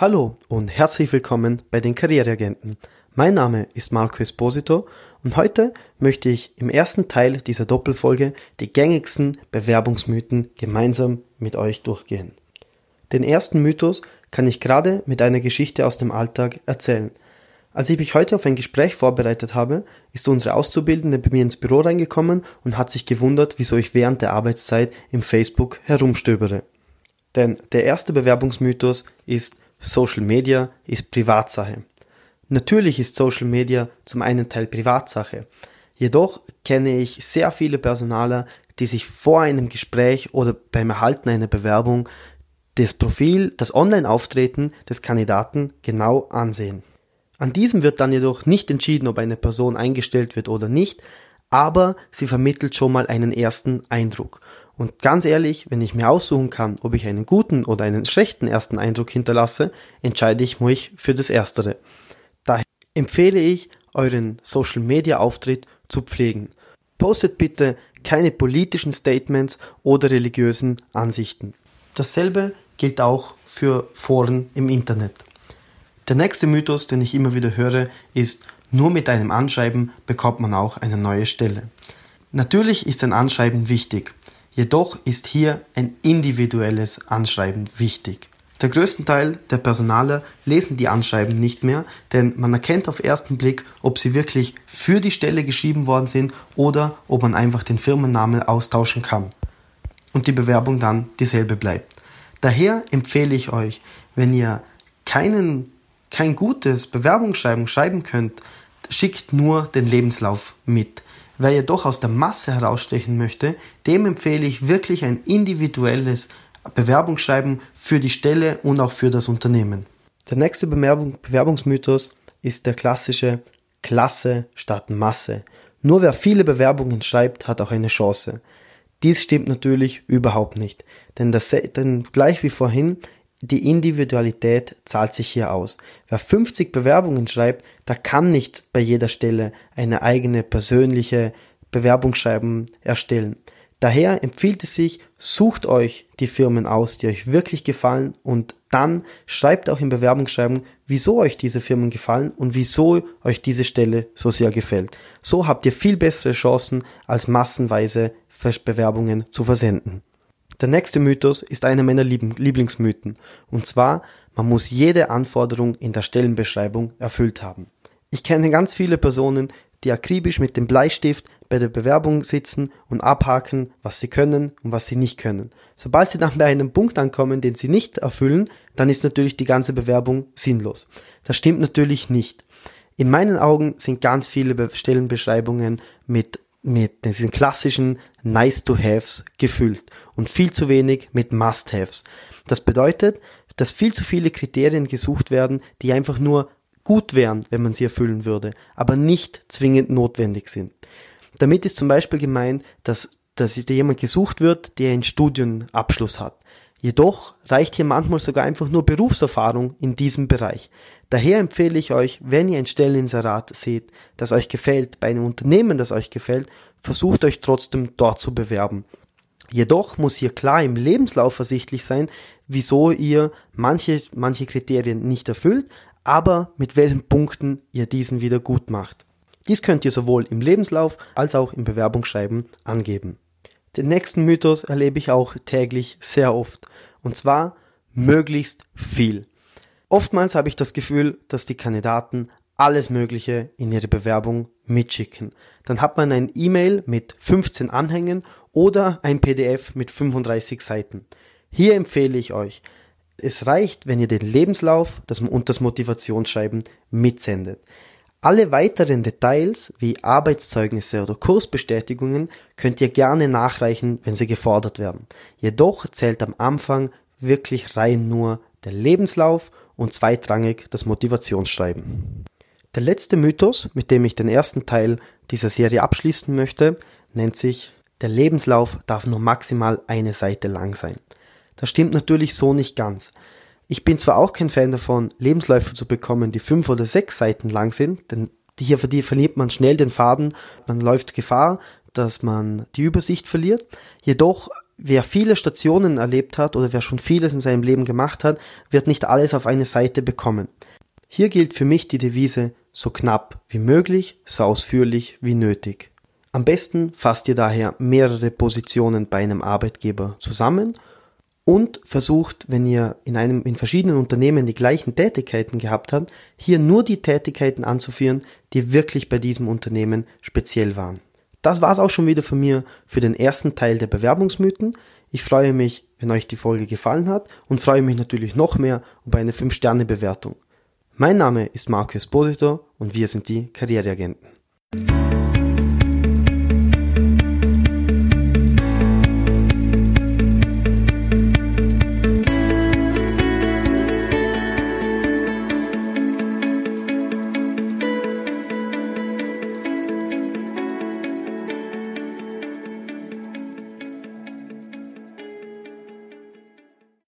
Hallo und herzlich willkommen bei den Karriereagenten. Mein Name ist Marco Esposito und heute möchte ich im ersten Teil dieser Doppelfolge die gängigsten Bewerbungsmythen gemeinsam mit euch durchgehen. Den ersten Mythos kann ich gerade mit einer Geschichte aus dem Alltag erzählen. Als ich mich heute auf ein Gespräch vorbereitet habe, ist unsere Auszubildende bei mir ins Büro reingekommen und hat sich gewundert, wieso ich während der Arbeitszeit im Facebook herumstöbere. Denn der erste Bewerbungsmythos ist Social Media ist Privatsache. Natürlich ist Social Media zum einen Teil Privatsache. Jedoch kenne ich sehr viele Personaler, die sich vor einem Gespräch oder beim Erhalten einer Bewerbung das Profil, das Online-Auftreten des Kandidaten genau ansehen. An diesem wird dann jedoch nicht entschieden, ob eine Person eingestellt wird oder nicht, aber sie vermittelt schon mal einen ersten Eindruck. Und ganz ehrlich, wenn ich mir aussuchen kann, ob ich einen guten oder einen schlechten ersten Eindruck hinterlasse, entscheide ich mich für das Erstere. Daher empfehle ich, euren Social Media Auftritt zu pflegen. Postet bitte keine politischen Statements oder religiösen Ansichten. Dasselbe gilt auch für Foren im Internet. Der nächste Mythos, den ich immer wieder höre, ist, nur mit einem Anschreiben bekommt man auch eine neue Stelle. Natürlich ist ein Anschreiben wichtig, jedoch ist hier ein individuelles Anschreiben wichtig. Der größte Teil der Personaler lesen die Anschreiben nicht mehr, denn man erkennt auf ersten Blick, ob sie wirklich für die Stelle geschrieben worden sind oder ob man einfach den Firmennamen austauschen kann und die Bewerbung dann dieselbe bleibt. Daher empfehle ich euch, wenn ihr keinen, kein gutes Bewerbungsschreiben schreiben könnt, schickt nur den Lebenslauf mit. Wer ihr doch aus der Masse herausstechen möchte, dem empfehle ich wirklich ein individuelles Bewerbungsschreiben für die Stelle und auch für das Unternehmen. Der nächste Bewerbung, Bewerbungsmythos ist der klassische Klasse statt Masse. Nur wer viele Bewerbungen schreibt, hat auch eine Chance. Dies stimmt natürlich überhaupt nicht, denn, das, denn gleich wie vorhin, die Individualität zahlt sich hier aus. Wer 50 Bewerbungen schreibt, der kann nicht bei jeder Stelle eine eigene persönliche Bewerbungsschreiben erstellen. Daher empfiehlt es sich, sucht euch die Firmen aus, die euch wirklich gefallen und dann schreibt auch im Bewerbungsschreiben, wieso euch diese Firmen gefallen und wieso euch diese Stelle so sehr gefällt. So habt ihr viel bessere Chancen, als massenweise Bewerbungen zu versenden. Der nächste Mythos ist einer meiner Lieblingsmythen, und zwar, man muss jede Anforderung in der Stellenbeschreibung erfüllt haben. Ich kenne ganz viele Personen, die akribisch mit dem Bleistift bei der Bewerbung sitzen und abhaken, was sie können und was sie nicht können. Sobald sie dann bei einem Punkt ankommen, den sie nicht erfüllen, dann ist natürlich die ganze Bewerbung sinnlos. Das stimmt natürlich nicht. In meinen Augen sind ganz viele Stellenbeschreibungen mit mit diesen klassischen Nice-to-Haves gefüllt und viel zu wenig mit Must-Haves. Das bedeutet, dass viel zu viele Kriterien gesucht werden, die einfach nur gut wären, wenn man sie erfüllen würde, aber nicht zwingend notwendig sind. Damit ist zum Beispiel gemeint, dass, dass jemand gesucht wird, der einen Studienabschluss hat. Jedoch reicht hier manchmal sogar einfach nur Berufserfahrung in diesem Bereich. Daher empfehle ich euch, wenn ihr ein Stelleninserat seht, das euch gefällt, bei einem Unternehmen, das euch gefällt, versucht euch trotzdem dort zu bewerben. Jedoch muss hier klar im Lebenslauf ersichtlich sein, wieso ihr manche, manche Kriterien nicht erfüllt, aber mit welchen Punkten ihr diesen wieder gut macht. Dies könnt ihr sowohl im Lebenslauf als auch im Bewerbungsschreiben angeben. Den nächsten Mythos erlebe ich auch täglich sehr oft. Und zwar möglichst viel. Oftmals habe ich das Gefühl, dass die Kandidaten alles Mögliche in ihre Bewerbung mitschicken. Dann hat man ein E-Mail mit 15 Anhängen oder ein PDF mit 35 Seiten. Hier empfehle ich euch, es reicht, wenn ihr den Lebenslauf und das Motivationsschreiben mitsendet. Alle weiteren Details wie Arbeitszeugnisse oder Kursbestätigungen könnt ihr gerne nachreichen, wenn sie gefordert werden. Jedoch zählt am Anfang wirklich rein nur der Lebenslauf und zweitrangig das Motivationsschreiben. Der letzte Mythos, mit dem ich den ersten Teil dieser Serie abschließen möchte, nennt sich der Lebenslauf darf nur maximal eine Seite lang sein. Das stimmt natürlich so nicht ganz. Ich bin zwar auch kein Fan davon, Lebensläufe zu bekommen, die fünf oder sechs Seiten lang sind, denn hier verliert man schnell den Faden, man läuft Gefahr, dass man die Übersicht verliert. Jedoch wer viele Stationen erlebt hat oder wer schon vieles in seinem Leben gemacht hat, wird nicht alles auf eine Seite bekommen. Hier gilt für mich die Devise so knapp wie möglich, so ausführlich wie nötig. Am besten fasst ihr daher mehrere Positionen bei einem Arbeitgeber zusammen und versucht, wenn ihr in einem, in verschiedenen Unternehmen die gleichen Tätigkeiten gehabt habt, hier nur die Tätigkeiten anzuführen, die wirklich bei diesem Unternehmen speziell waren. Das war's auch schon wieder von mir für den ersten Teil der Bewerbungsmythen. Ich freue mich, wenn euch die Folge gefallen hat und freue mich natürlich noch mehr über eine 5-Sterne-Bewertung. Mein Name ist Marco Esposito und wir sind die Karriereagenten.